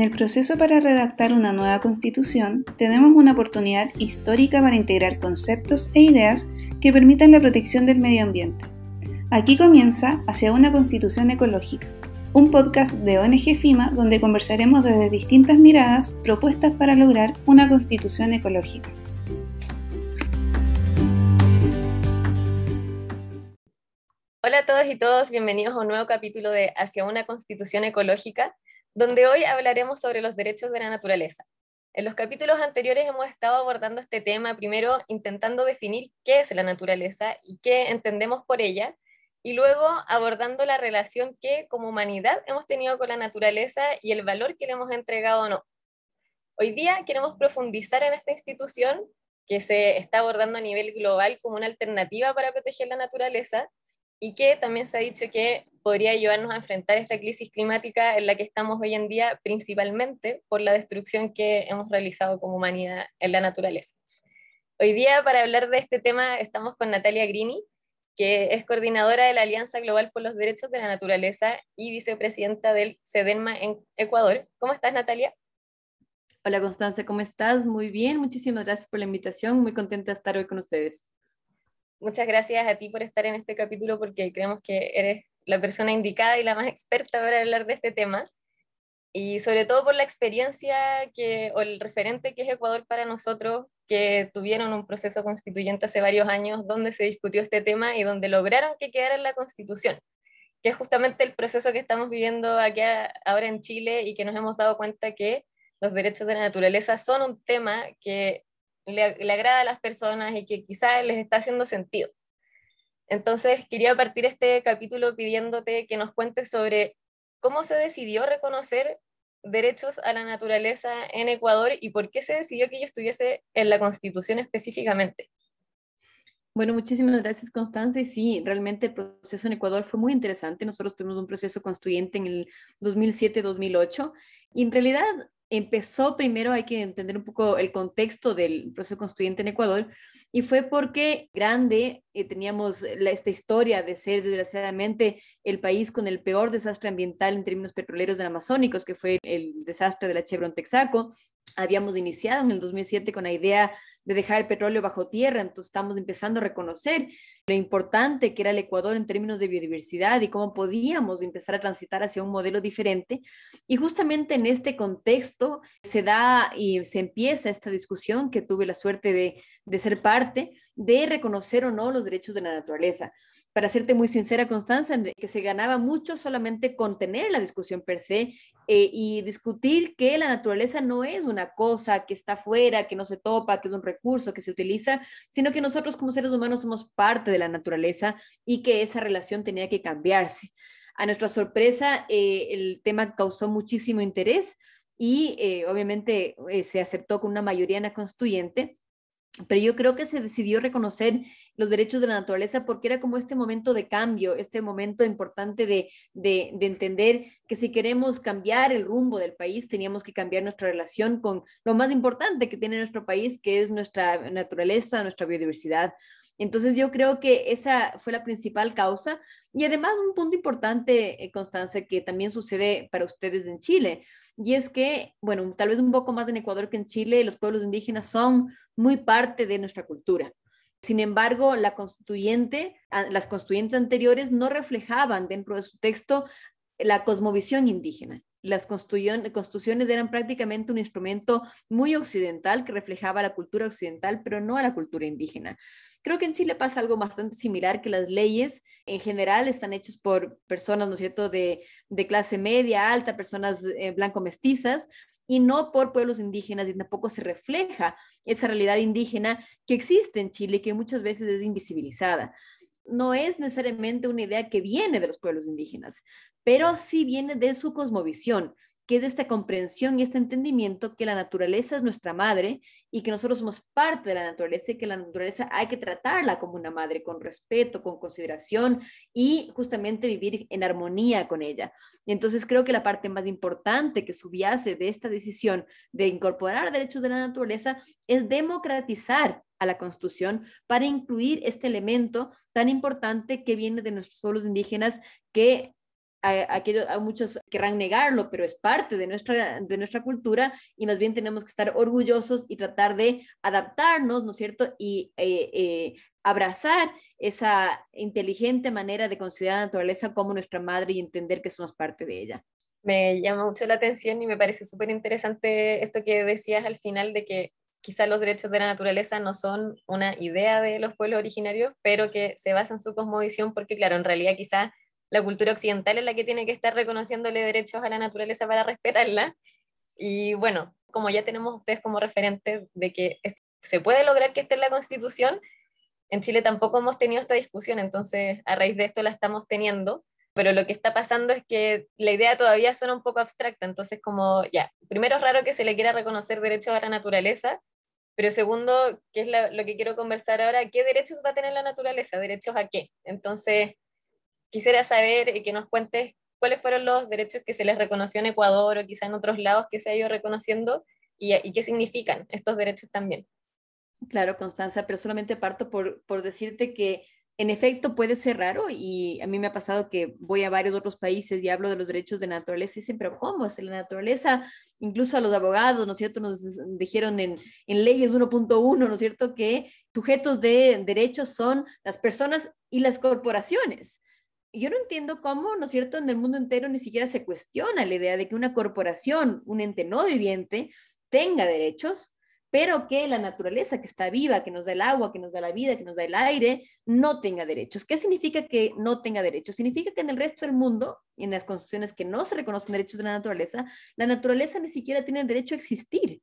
En el proceso para redactar una nueva constitución, tenemos una oportunidad histórica para integrar conceptos e ideas que permitan la protección del medio ambiente. Aquí comienza Hacia una constitución ecológica, un podcast de ONG FIMA donde conversaremos desde distintas miradas propuestas para lograr una constitución ecológica. Hola a todos y todos, bienvenidos a un nuevo capítulo de Hacia una constitución ecológica donde hoy hablaremos sobre los derechos de la naturaleza. En los capítulos anteriores hemos estado abordando este tema, primero intentando definir qué es la naturaleza y qué entendemos por ella, y luego abordando la relación que como humanidad hemos tenido con la naturaleza y el valor que le hemos entregado o no. Hoy día queremos profundizar en esta institución que se está abordando a nivel global como una alternativa para proteger la naturaleza y que también se ha dicho que podría ayudarnos a enfrentar esta crisis climática en la que estamos hoy en día, principalmente por la destrucción que hemos realizado como humanidad en la naturaleza. Hoy día, para hablar de este tema, estamos con Natalia Grini, que es coordinadora de la Alianza Global por los Derechos de la Naturaleza y vicepresidenta del CEDENMA en Ecuador. ¿Cómo estás, Natalia? Hola, Constanza, ¿cómo estás? Muy bien, muchísimas gracias por la invitación, muy contenta de estar hoy con ustedes. Muchas gracias a ti por estar en este capítulo porque creemos que eres la persona indicada y la más experta para hablar de este tema. Y sobre todo por la experiencia que, o el referente que es Ecuador para nosotros, que tuvieron un proceso constituyente hace varios años donde se discutió este tema y donde lograron que quedara en la constitución, que es justamente el proceso que estamos viviendo aquí ahora en Chile y que nos hemos dado cuenta que los derechos de la naturaleza son un tema que le, agrada a las personas y que quizás les está haciendo sentido. Entonces, quería partir este capítulo pidiéndote que nos cuentes sobre cómo se decidió reconocer derechos a la naturaleza en Ecuador y por qué se decidió que ello estuviese en la Constitución específicamente. Bueno, muchísimas gracias, Constanza. Y sí, realmente el proceso en Ecuador fue muy interesante. Nosotros tuvimos un proceso constituyente en el 2007-2008 y en realidad empezó primero, hay que entender un poco el contexto del proceso constituyente en Ecuador, y fue porque grande eh, teníamos esta historia de ser desgraciadamente el país con el peor desastre ambiental en términos petroleros en amazónicos, que fue el desastre de la Chevron Texaco. Habíamos iniciado en el 2007 con la idea de dejar el petróleo bajo tierra, entonces estamos empezando a reconocer lo importante que era el Ecuador en términos de biodiversidad y cómo podíamos empezar a transitar hacia un modelo diferente. Y justamente en este contexto se da y se empieza esta discusión que tuve la suerte de, de ser parte de reconocer o no los derechos de la naturaleza. Para serte muy sincera, Constanza, que se ganaba mucho solamente con tener la discusión per se eh, y discutir que la naturaleza no es una cosa que está fuera, que no se topa, que es un recurso que se utiliza, sino que nosotros como seres humanos somos parte de la naturaleza y que esa relación tenía que cambiarse. A nuestra sorpresa, eh, el tema causó muchísimo interés y eh, obviamente se aceptó con una mayoría en la constituyente pero yo creo que se decidió reconocer los derechos de la naturaleza porque era como este momento de cambio, este momento importante de, de, entender que si queremos cambiar el rumbo del país, teníamos que cambiar nuestra relación con lo más importante que tiene nuestro país, que es nuestra naturaleza, nuestra biodiversidad. Entonces yo creo que esa fue la principal causa y además un punto importante, eh, Constanza, que también sucede para ustedes en Chile, y es que, bueno, tal vez un poco más en Ecuador que en Chile, los pueblos indígenas son muy parte de nuestra cultura. Sin embargo, la constituyente, las constituyentes anteriores no reflejaban dentro de su texto la cosmovisión indígena. Las constituciones eran prácticamente un instrumento muy occidental que reflejaba la cultura occidental, pero no a la cultura indígena. Creo que en Chile pasa algo bastante similar, que las leyes en general están hechas por personas, ¿no cierto?, de, clase media, alta, personas eh, blanco-mestizas, y no por pueblos indígenas, y tampoco se refleja esa realidad indígena que existe en Chile y que muchas veces es invisibilizada. No es necesariamente una idea que viene de los pueblos indígenas, pero sí viene de su cosmovisión, que es esta comprensión y este entendimiento que la naturaleza es nuestra madre y que nosotros somos parte de la naturaleza y que la naturaleza hay que tratarla como una madre, con respeto, con consideración y justamente vivir en armonía con ella. Entonces creo que la parte más importante que subyace de esta decisión de incorporar derechos de la naturaleza es democratizar a la Constitución para incluir este elemento tan importante que viene de nuestros pueblos indígenas que a, a muchos querrán negarlo, pero es parte de nuestra, de nuestra cultura y más bien tenemos que estar orgullosos y tratar de adaptarnos, ¿no es cierto? Y eh, eh, abrazar esa inteligente manera de considerar la naturaleza como nuestra madre y entender que somos parte de ella. Me llama mucho la atención y me parece súper interesante esto que decías al final de que quizás los derechos de la naturaleza no son una idea de los pueblos originarios, pero que se basa en su cosmovisión, porque claro, en realidad quizás la cultura occidental es la que tiene que estar reconociéndole derechos a la naturaleza para respetarla. Y bueno, como ya tenemos ustedes como referentes de que se puede lograr que esté en la Constitución, en Chile tampoco hemos tenido esta discusión, entonces a raíz de esto la estamos teniendo, pero lo que está pasando es que la idea todavía suena un poco abstracta, entonces como ya, primero es raro que se le quiera reconocer derechos a la naturaleza, pero segundo, que es lo que quiero conversar ahora, ¿qué derechos va a tener la naturaleza? ¿Derechos a qué? Entonces, quisiera saber y que nos cuentes cuáles fueron los derechos que se les reconoció en Ecuador o quizá en otros lados que se ha ido reconociendo y, y qué significan estos derechos también. Claro, Constanza, pero solamente parto por, por decirte que en efecto puede ser raro y a mí me ha pasado que voy a varios otros países y hablo de los derechos de naturaleza y dicen, pero ¿cómo es la naturaleza? Incluso a los abogados, ¿no es cierto? Nos dijeron en, en leyes 1.1, ¿no es cierto? Que sujetos de derechos son las personas y las corporaciones. Yo no entiendo cómo, ¿no es cierto?, en el mundo entero ni siquiera se cuestiona la idea de que una corporación, un ente no viviente, tenga derechos pero que la naturaleza que está viva, que nos da el agua, que nos da la vida, que nos da el aire, no tenga derechos. ¿Qué significa que no tenga derechos? Significa que en el resto del mundo, en las constituciones que no se reconocen derechos de la naturaleza, la naturaleza ni siquiera tiene el derecho a existir.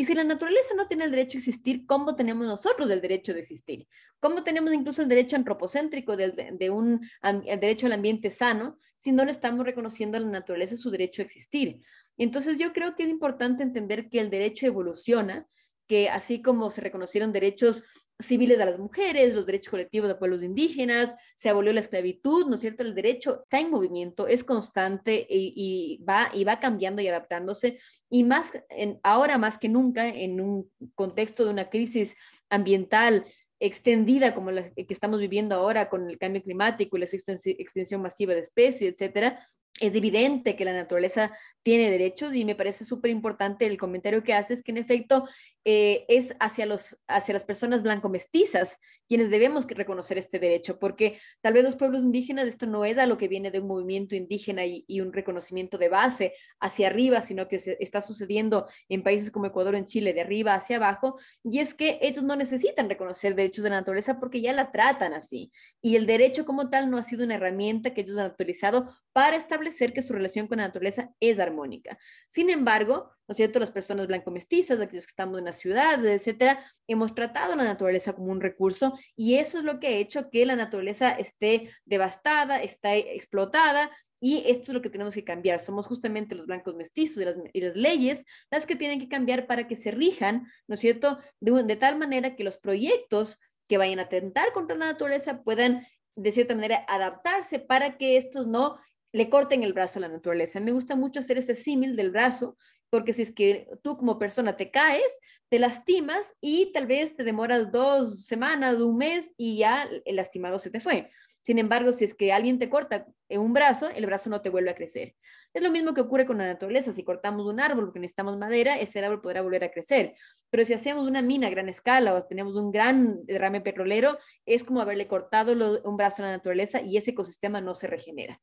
Y si la naturaleza no tiene el derecho a existir, ¿cómo tenemos nosotros el derecho de existir? ¿Cómo tenemos incluso el derecho antropocéntrico de, de un, el derecho al ambiente sano si no le estamos reconociendo a la naturaleza su derecho a existir? Entonces yo creo que es importante entender que el derecho evoluciona, que así como se reconocieron derechos civiles a las mujeres, los derechos colectivos de pueblos indígenas, se abolió la esclavitud, ¿no es cierto? El derecho está en movimiento, es constante y, va, y va cambiando y adaptándose, y más en, ahora más que nunca en un contexto de una crisis ambiental extendida como la que estamos viviendo ahora con el cambio climático y la extensión masiva de especies, etcétera, es evidente que la naturaleza tiene derechos y me parece súper importante el comentario que haces, que en efecto eh, es hacia, los, hacia las personas blanco-mestizas quienes debemos reconocer este derecho, porque tal vez los pueblos indígenas esto no es a lo que viene de un movimiento indígena y, un reconocimiento de base hacia arriba, sino que se está sucediendo en países como Ecuador, en Chile, de arriba hacia abajo, y es que ellos no necesitan reconocer derechos de la naturaleza porque ya la tratan así, y el derecho como tal no ha sido una herramienta que ellos han utilizado para establecer que su relación con la naturaleza es armónica. Sin embargo, ¿no es cierto? Las personas blanco-mestizas, aquellos que estamos en la ciudad, etcétera, hemos tratado la naturaleza como un recurso y eso es lo que ha hecho que la naturaleza esté devastada, está explotada y esto es lo que tenemos que cambiar. Somos justamente los blancos mestizos y las, y las leyes las que tienen que cambiar para que se rijan, ¿no es cierto?, de, de tal manera que los proyectos que vayan a atentar contra la naturaleza puedan de cierta manera adaptarse para que estos no le corten el brazo a la naturaleza. Me gusta mucho hacer ese símil del brazo, porque si es que tú como persona te caes, te lastimas y tal vez te demoras dos semanas, un mes y ya el lastimado se te fue. Sin embargo, si es que alguien te corta un brazo, el brazo no te vuelve a crecer. Es lo mismo que ocurre con la naturaleza. Si cortamos un árbol porque necesitamos madera, ese árbol podrá volver a crecer. Pero si hacemos una mina a gran escala o tenemos un gran derrame petrolero, es como haberle cortado un brazo a la naturaleza y ese ecosistema no se regenera.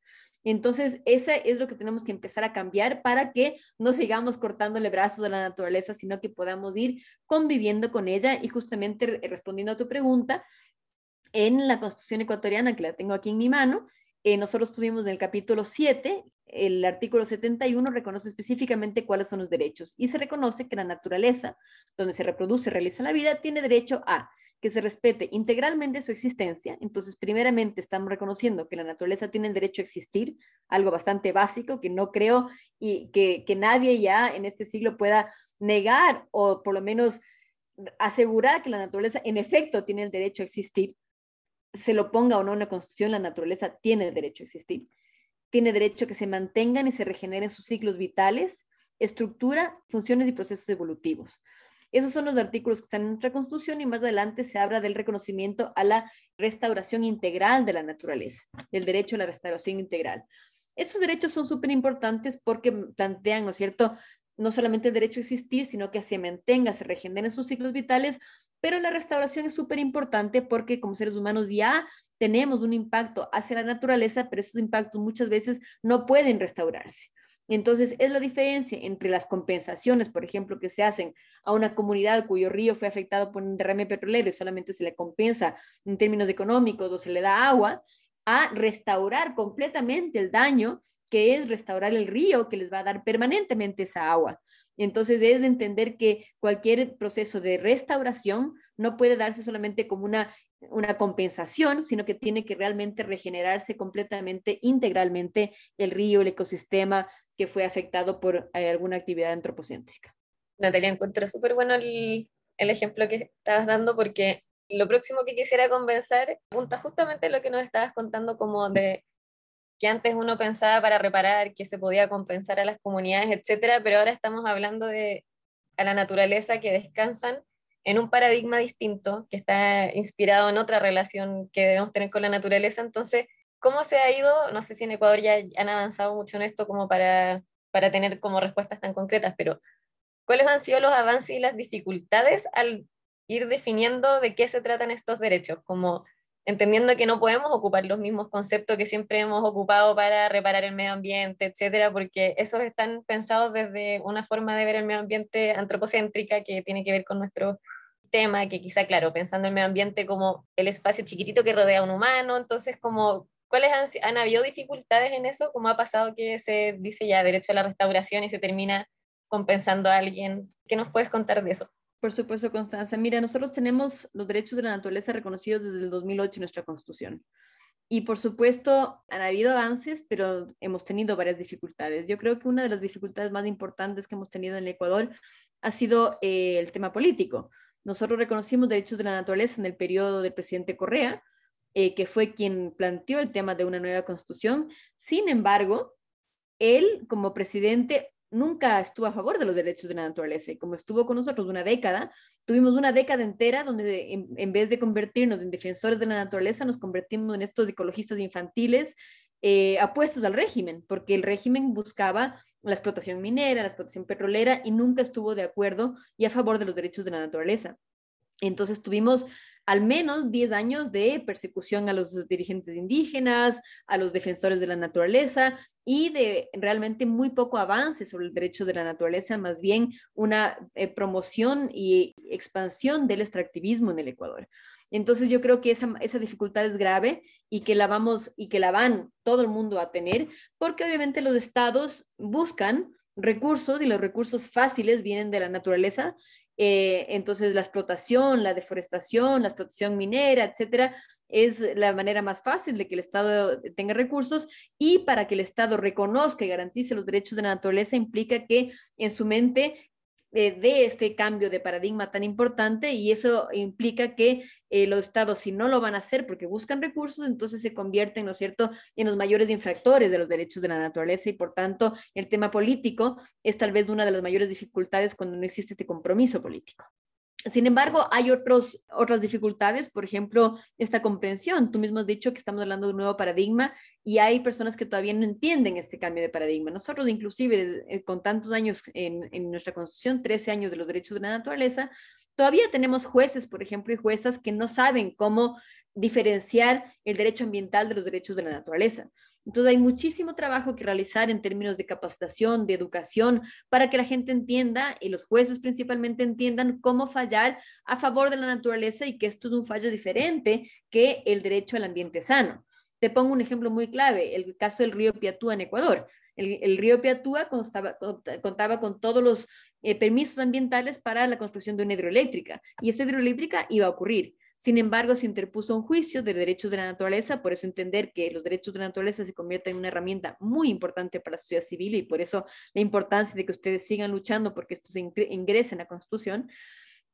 Entonces, ese es lo que tenemos que empezar a cambiar para que no sigamos cortándole brazos a la naturaleza, sino que podamos ir conviviendo con ella. Y justamente respondiendo a tu pregunta, en la Constitución ecuatoriana, que la tengo aquí en mi mano, eh, nosotros tuvimos en el capítulo 7, el artículo 71 reconoce específicamente cuáles son los derechos. Y se reconoce que la naturaleza, donde se reproduce, realiza la vida, tiene derecho a que se respete integralmente su existencia. Entonces, primeramente estamos reconociendo que la naturaleza tiene el derecho a existir, algo bastante básico que no creo y que, nadie ya en este siglo pueda negar o por lo menos asegurar que la naturaleza en efecto tiene el derecho a existir se lo ponga o no en la Constitución, la naturaleza tiene el derecho a existir. Tiene derecho a que se mantengan y se regeneren sus ciclos vitales, estructura, funciones y procesos evolutivos. Esos son los artículos que están en nuestra Constitución y más adelante se habla del reconocimiento a la restauración integral de la naturaleza, del derecho a la restauración integral. Estos derechos son súper importantes porque plantean, ¿no es cierto?, no solamente el derecho a existir, sino que se mantenga, se regeneren sus ciclos vitales, pero la restauración es súper importante porque como seres humanos ya tenemos un impacto hacia la naturaleza, pero esos impactos muchas veces no pueden restaurarse. Entonces, es la diferencia entre las compensaciones, por ejemplo, que se hacen a una comunidad cuyo río fue afectado por un derrame petrolero y solamente se le compensa en términos económicos o se le da agua, a restaurar completamente el daño que es restaurar el río que les va a dar permanentemente esa agua. Entonces es entender que cualquier proceso de restauración no puede darse solamente como una, una compensación, sino que tiene que realmente regenerarse completamente, integralmente el río, el ecosistema que fue afectado por eh, alguna actividad antropocéntrica. Natalia, encuentro súper bueno el, el ejemplo que estabas dando porque lo próximo que quisiera conversar apunta justamente lo que nos estabas contando como de que antes uno pensaba para reparar, que se podía compensar a las comunidades, etcétera, pero ahora estamos hablando de a la naturaleza que descansan en un paradigma distinto, que está inspirado en otra relación que debemos tener con la naturaleza. Entonces, ¿cómo se ha ido? No sé si en Ecuador ya han avanzado mucho en esto como para, para tener como respuestas tan concretas, pero ¿cuáles han sido los avances y las dificultades al ir definiendo de qué se tratan estos derechos, como entendiendo que no podemos ocupar los mismos conceptos que siempre hemos ocupado para reparar el medio ambiente, etcétera, porque esos están pensados desde una forma de ver el medio ambiente antropocéntrica que tiene que ver con nuestro tema, que quizá, claro, pensando el medio ambiente como el espacio chiquitito que rodea a un humano, entonces, como, ¿cuáles han, han habido dificultades en eso? ¿Cómo ha pasado que se dice ya derecho a la restauración y se termina compensando a alguien? ¿Qué nos puedes contar de eso? Por supuesto, Constanza. Mira, nosotros tenemos los derechos de la naturaleza reconocidos desde el 2008 en nuestra Constitución. Y por supuesto, han habido avances, pero hemos tenido varias dificultades. Yo creo que una de las dificultades más importantes que hemos tenido en el Ecuador ha sido eh, el tema político. Nosotros reconocimos derechos de la naturaleza en el periodo del presidente Correa, eh, que fue quien planteó el tema de una nueva constitución. Sin embargo, él como presidente nunca estuvo a favor de los derechos de la naturaleza y como estuvo con nosotros una década, tuvimos una década entera donde en, vez de convertirnos en defensores de la naturaleza, nos convertimos en estos ecologistas infantiles eh, apuestos al régimen, porque el régimen buscaba la explotación minera, la explotación petrolera y nunca estuvo de acuerdo y a favor de los derechos de la naturaleza. Entonces tuvimos al menos 10 años de persecución a los dirigentes indígenas, a los defensores de la naturaleza y de realmente muy poco avance sobre el derecho de la naturaleza, más bien una eh, promoción y expansión del extractivismo en el Ecuador. Entonces yo creo que esa, esa, dificultad es grave y que la vamos y que la van todo el mundo a tener, porque obviamente los estados buscan recursos y los recursos fáciles vienen de la naturaleza eh, entonces, la explotación, la deforestación, la explotación minera, etcétera, es la manera más fácil de que el Estado tenga recursos y para que el Estado reconozca y garantice los derechos de la naturaleza implica que en su mente de este cambio de paradigma tan importante y eso implica que eh, los estados, si no lo van a hacer porque buscan recursos, entonces se convierten, ¿no es cierto?, en los mayores infractores de los derechos de la naturaleza y por tanto el tema político es tal vez una de las mayores dificultades cuando no existe este compromiso político. Sin embargo, hay otros, otras dificultades, por ejemplo, esta comprensión. Tú mismo has dicho que estamos hablando de un nuevo paradigma y hay personas que todavía no entienden este cambio de paradigma. Nosotros, inclusive, eh, con tantos años en, en nuestra Constitución, 13 años de los derechos de la naturaleza, todavía tenemos jueces, por ejemplo, y juezas que no saben cómo diferenciar el derecho ambiental de los derechos de la naturaleza. Entonces hay muchísimo trabajo que realizar en términos de capacitación, de educación, para que la gente entienda y los jueces principalmente entiendan cómo fallar a favor de la naturaleza y que esto es un fallo diferente que el derecho al ambiente sano. Te pongo un ejemplo muy clave, el caso del río Piatúa en Ecuador. El, río Piatúa contaba con todos los eh, permisos ambientales para la construcción de una hidroeléctrica y esa hidroeléctrica iba a ocurrir. Sin embargo, se interpuso un juicio de derechos de la naturaleza, por eso entender que los derechos de la naturaleza se convierten en una herramienta muy importante para la sociedad civil y por eso la importancia de que ustedes sigan luchando porque esto se ingrese en la Constitución.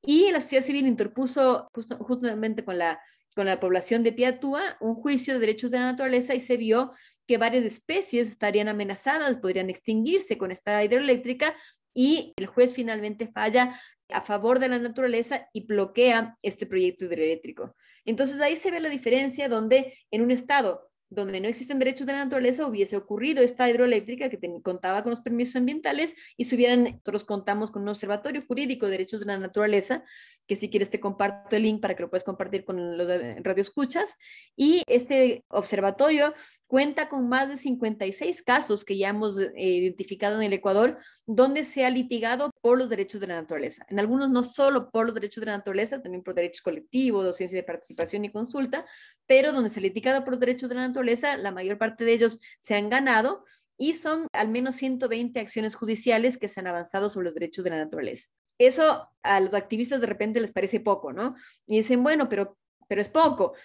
Y la sociedad civil interpuso justamente con la, con la población de Piatúa un juicio de derechos de la naturaleza y se vio que varias especies estarían amenazadas, podrían extinguirse con esta hidroeléctrica y el juez finalmente falla a favor de la naturaleza y bloquea este proyecto hidroeléctrico. Entonces ahí se ve la diferencia donde en un estado donde no existen derechos de la naturaleza hubiese ocurrido esta hidroeléctrica que contaba con los permisos ambientales y si hubieran, nosotros contamos con un observatorio jurídico de derechos de la naturaleza, que si quieres te comparto el link para que lo puedas compartir con los radioescuchas, y este observatorio cuenta con más de 56 casos que ya hemos eh, identificado en el Ecuador, donde se ha litigado por los derechos de la naturaleza. En algunos no solo por los derechos de la naturaleza, también por derechos colectivos, docencia de participación y consulta, pero donde se ha litigado por los derechos de la naturaleza, la mayor parte de ellos se han ganado y son al menos 120 acciones judiciales que se han avanzado sobre los derechos de la naturaleza. Eso a los activistas de repente les parece poco, ¿no? Y dicen, bueno, pero, pero es poco.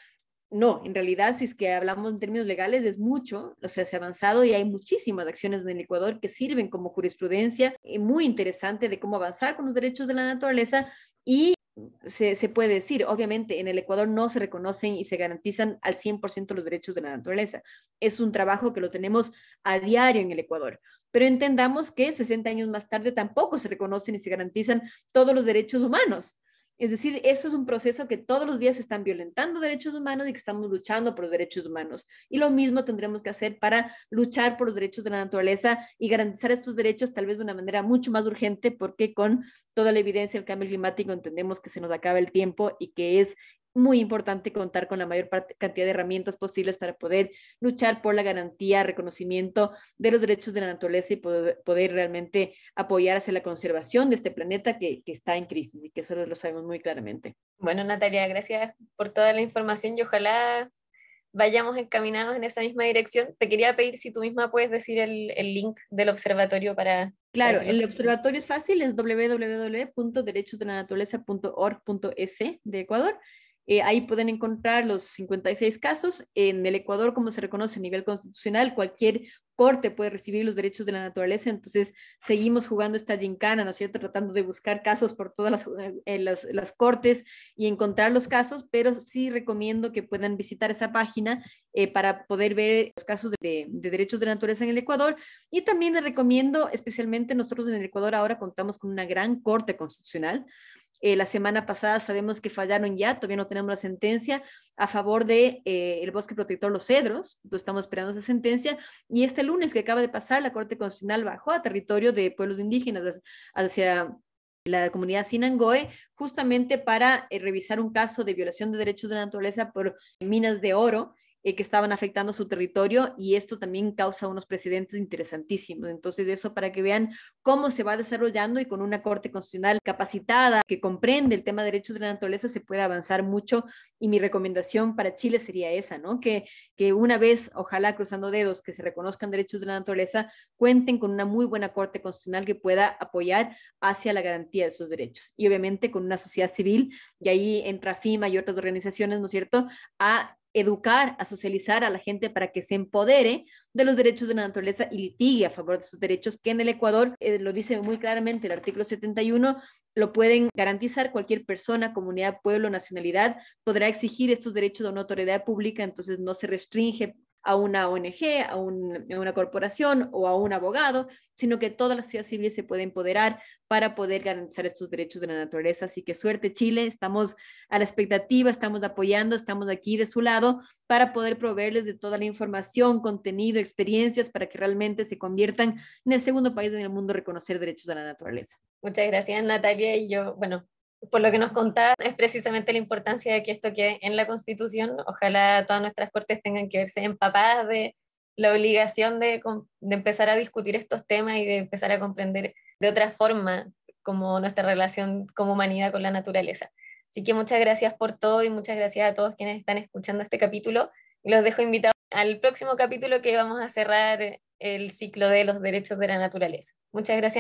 No, en realidad, si es que hablamos en términos legales, es mucho, o sea, se ha avanzado y hay muchísimas acciones en el Ecuador que sirven como jurisprudencia eh, muy interesante de cómo avanzar con los derechos de la naturaleza y se, se, puede decir, obviamente en el Ecuador no se reconocen y se garantizan al 100% los derechos de la naturaleza. Es un trabajo que lo tenemos a diario en el Ecuador. Pero entendamos que 60 años más tarde tampoco se reconocen y se garantizan todos los derechos humanos. Es decir, eso es un proceso que todos los días se están violentando derechos humanos y que estamos luchando por los derechos humanos. Y lo mismo tendremos que hacer para luchar por los derechos de la naturaleza y garantizar estos derechos tal vez de una manera mucho más urgente porque con toda la evidencia del cambio climático entendemos que se nos acaba el tiempo y que es muy importante contar con la mayor cantidad de herramientas posibles para poder luchar por la garantía, reconocimiento de los derechos de la naturaleza y poder, realmente apoyar hacia la conservación de este planeta que, que, está en crisis y que eso lo sabemos muy claramente. Bueno, Natalia, gracias por toda la información y ojalá vayamos encaminados en esa misma dirección. Te quería pedir si tú misma puedes decir el, el link del observatorio para... Claro, el observatorio es fácil, es www.derechosdelanaturaleza.org.es de Ecuador eh, ahí pueden encontrar los 56 casos. En el Ecuador, como se reconoce a nivel constitucional, cualquier corte puede recibir los derechos de la naturaleza, entonces seguimos jugando esta gincana, ¿no es cierto?, tratando de buscar casos por todas las, eh, las, cortes y encontrar los casos, pero sí recomiendo que puedan visitar esa página eh, para poder ver los casos de, de, derechos de la naturaleza en el Ecuador. Y también les recomiendo, especialmente nosotros en el Ecuador ahora contamos con una gran corte constitucional, eh, la semana pasada sabemos que fallaron ya, todavía no tenemos la sentencia a favor de eh, el bosque protector Los Cedros, entonces estamos esperando esa sentencia. Y este lunes que acaba de pasar, la Corte Constitucional bajó a territorio de pueblos indígenas hacia la comunidad Sinangoe, justamente para eh, revisar un caso de violación de derechos de la naturaleza por minas de oro eh, que estaban afectando su territorio y esto también causa unos precedentes interesantísimos. Entonces, eso para que vean cómo se va desarrollando y con una Corte Constitucional capacitada que comprende el tema de derechos de la naturaleza se puede avanzar mucho y mi recomendación para Chile sería esa, ¿no? Que, que una vez, ojalá cruzando dedos, que se reconozcan derechos de la naturaleza, cuenten con una muy buena Corte Constitucional que pueda apoyar hacia la garantía de esos derechos. Y obviamente con una sociedad civil, y ahí entra FIMA y otras organizaciones, ¿no es cierto?, a educar, a socializar a la gente para que se empodere de los derechos de la naturaleza y litigue a favor de sus derechos, que en el Ecuador, eh, lo dice muy claramente el artículo 71, lo pueden garantizar cualquier persona, comunidad, pueblo, nacionalidad, podrá exigir estos derechos de una autoridad pública, entonces no se restringe a una ONG, a, una corporación o a un abogado, sino que toda la sociedad civil se puede empoderar para poder garantizar estos derechos de la naturaleza. Así que suerte Chile, estamos a la expectativa, estamos apoyando, estamos aquí de su lado para poder proveerles de toda la información, contenido, experiencias para que realmente se conviertan en el segundo país en el mundo a reconocer derechos de la naturaleza. Muchas gracias Natalia y yo, bueno, por lo que nos contaba, es precisamente la importancia de que esto quede en la Constitución. Ojalá todas nuestras cortes tengan que verse empapadas de la obligación de, de, empezar a discutir estos temas y de empezar a comprender de otra forma como nuestra relación como humanidad con la naturaleza. Así que muchas gracias por todo y muchas gracias a todos quienes están escuchando este capítulo. Los dejo invitados al próximo capítulo que vamos a cerrar el ciclo de los derechos de la naturaleza. Muchas gracias.